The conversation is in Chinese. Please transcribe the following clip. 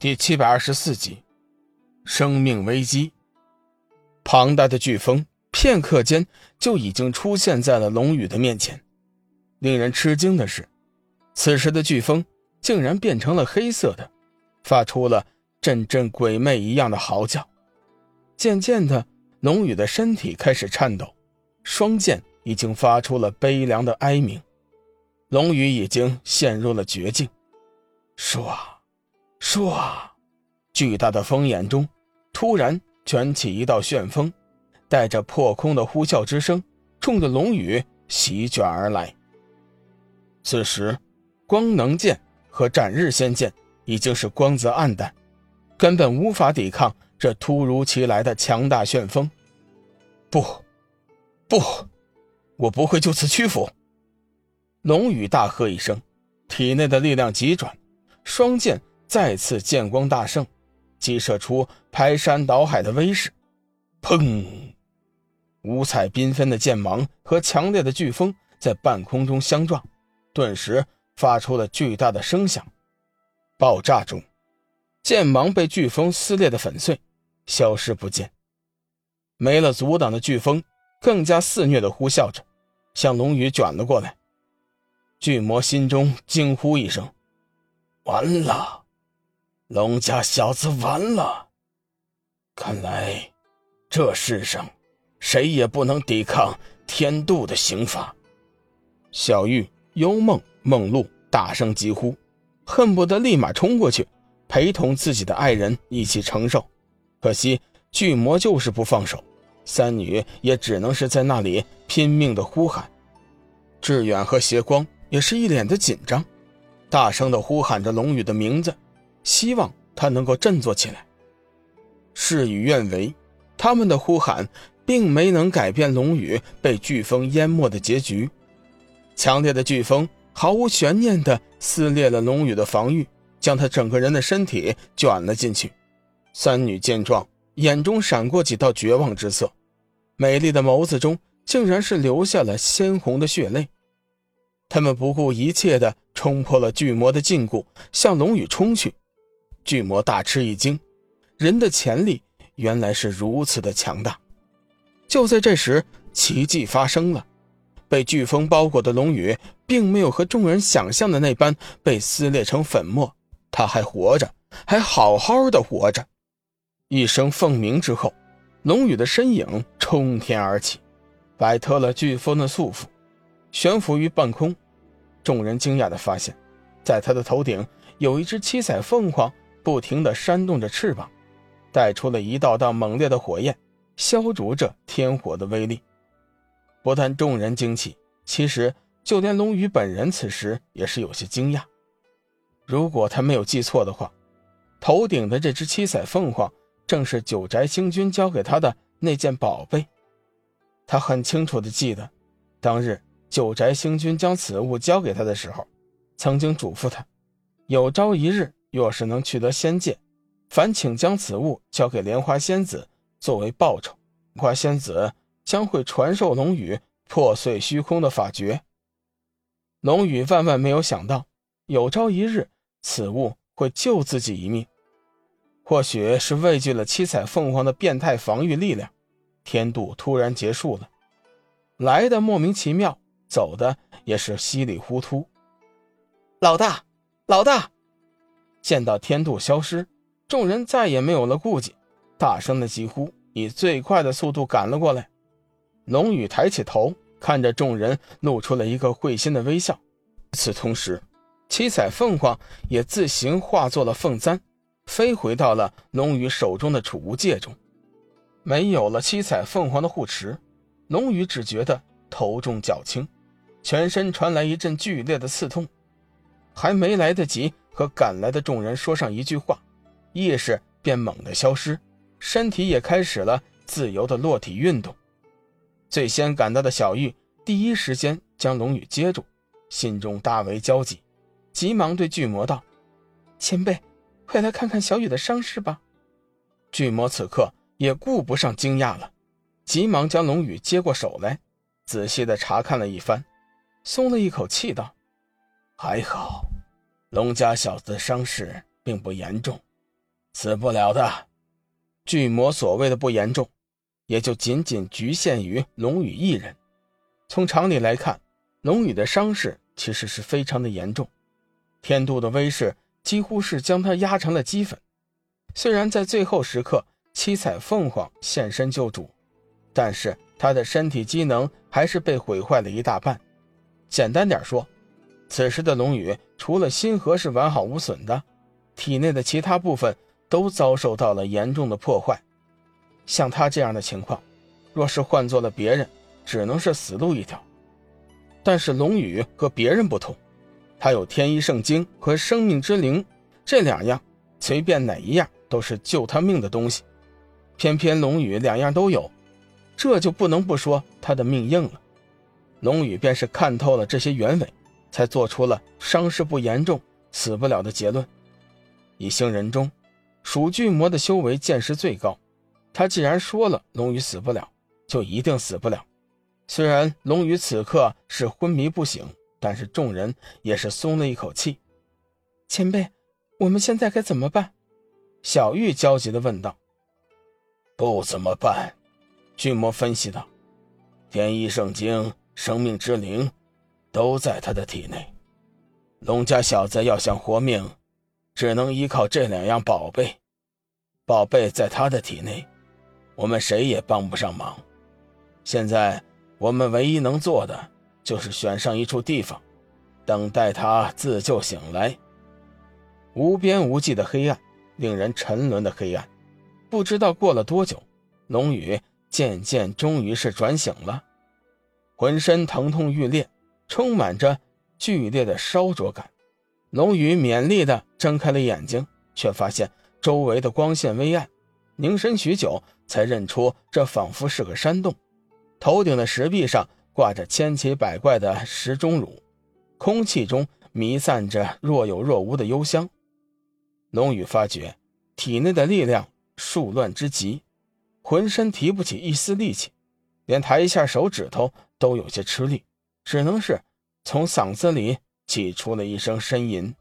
第七百二十四集，生命危机。庞大的飓风片刻间就已经出现在了龙宇的面前。令人吃惊的是，此时的飓风竟然变成了黑色的，发出了阵阵鬼魅一样的嚎叫。渐渐的，龙宇的身体开始颤抖，双剑已经发出了悲凉的哀鸣。龙宇已经陷入了绝境。唰，唰，巨大的风眼中突然卷起一道旋风，带着破空的呼啸之声，冲着龙宇席卷而来。此时，光能剑和斩日仙剑已经是光泽暗淡，根本无法抵抗这突如其来的强大旋风。不，不，我不会就此屈服！龙宇大喝一声，体内的力量急转，双剑再次剑光大盛，激射出排山倒海的威势。砰！五彩缤纷的剑芒和强烈的飓风在半空中相撞，顿时发出了巨大的声响。爆炸中，剑芒被飓风撕裂的粉碎，消失不见。没了阻挡的飓风更加肆虐的呼啸着，向龙宇卷了过来。巨魔心中惊呼一声：“完了，龙家小子完了！看来这世上谁也不能抵抗天度的刑罚。”小玉、幽梦、梦露大声疾呼，恨不得立马冲过去陪同自己的爱人一起承受。可惜巨魔就是不放手，三女也只能是在那里拼命的呼喊。志远和邪光。也是一脸的紧张，大声的呼喊着龙宇的名字，希望他能够振作起来。事与愿违，他们的呼喊并没能改变龙宇被飓风淹没的结局。强烈的飓风毫无悬念地撕裂了龙宇的防御，将他整个人的身体卷了进去。三女见状，眼中闪过几道绝望之色，美丽的眸子中竟然是流下了鲜红的血泪。他们不顾一切地冲破了巨魔的禁锢，向龙宇冲去。巨魔大吃一惊，人的潜力原来是如此的强大。就在这时，奇迹发生了：被飓风包裹的龙宇，并没有和众人想象的那般被撕裂成粉末，他还活着，还好好的活着。一声凤鸣之后，龙宇的身影冲天而起，摆脱了飓风的束缚。悬浮于半空，众人惊讶地发现，在他的头顶有一只七彩凤凰，不停地扇动着翅膀，带出了一道道猛烈的火焰，消逐着天火的威力。不但众人惊奇，其实就连龙宇本人此时也是有些惊讶。如果他没有记错的话，头顶的这只七彩凤凰正是九宅星君交给他的那件宝贝。他很清楚地记得，当日。九宅星君将此物交给他的时候，曾经嘱咐他：有朝一日若是能取得仙界，烦请将此物交给莲花仙子作为报酬。莲花仙子将会传授龙宇破碎虚空的法诀。龙宇万万没有想到，有朝一日此物会救自己一命。或许是畏惧了七彩凤凰的变态防御力量，天度突然结束了，来的莫名其妙。走的也是稀里糊涂。老大，老大！见到天度消失，众人再也没有了顾忌，大声的疾呼，以最快的速度赶了过来。龙宇抬起头，看着众人，露出了一个会心的微笑。与此同时，七彩凤凰也自行化作了凤簪，飞回到了龙宇手中的储物戒中。没有了七彩凤凰的护持，龙宇只觉得头重脚轻。全身传来一阵剧烈的刺痛，还没来得及和赶来的众人说上一句话，意识便猛地消失，身体也开始了自由的落体运动。最先赶到的小玉第一时间将龙宇接住，心中大为焦急，急忙对巨魔道：“前辈，快来看看小雨的伤势吧。”巨魔此刻也顾不上惊讶了，急忙将龙宇接过手来，仔细的查看了一番。松了一口气，道：“还好，龙家小子的伤势并不严重，死不了的。巨魔所谓的不严重，也就仅仅局限于龙宇一人。从常理来看，龙宇的伤势其实是非常的严重，天度的威势几乎是将他压成了齑粉。虽然在最后时刻，七彩凤凰现身救主，但是他的身体机能还是被毁坏了一大半。简单点说，此时的龙宇除了心核是完好无损的，体内的其他部分都遭受到了严重的破坏。像他这样的情况，若是换做了别人，只能是死路一条。但是龙宇和别人不同，他有天一圣经和生命之灵这两样，随便哪一样都是救他命的东西。偏偏龙宇两样都有，这就不能不说他的命硬了。龙宇便是看透了这些原委，才做出了伤势不严重、死不了的结论。一行人中，属巨魔的修为见识最高，他既然说了龙宇死不了，就一定死不了。虽然龙宇此刻是昏迷不醒，但是众人也是松了一口气。前辈，我们现在该怎么办？小玉焦急地问道。不怎么办？巨魔分析道：“天一圣经。”生命之灵都在他的体内，龙家小子要想活命，只能依靠这两样宝贝。宝贝在他的体内，我们谁也帮不上忙。现在我们唯一能做的，就是选上一处地方，等待他自救醒来。无边无际的黑暗，令人沉沦的黑暗。不知道过了多久，龙宇渐渐终于是转醒了。浑身疼痛欲裂，充满着剧烈的烧灼感。龙宇勉力地睁开了眼睛，却发现周围的光线微暗。凝神许久，才认出这仿佛是个山洞。头顶的石壁上挂着千奇百怪的石钟乳，空气中弥散着若有若无的幽香。龙宇发觉体内的力量数乱之极，浑身提不起一丝力气。连抬一下手指头都有些吃力，只能是从嗓子里挤出了一声呻吟。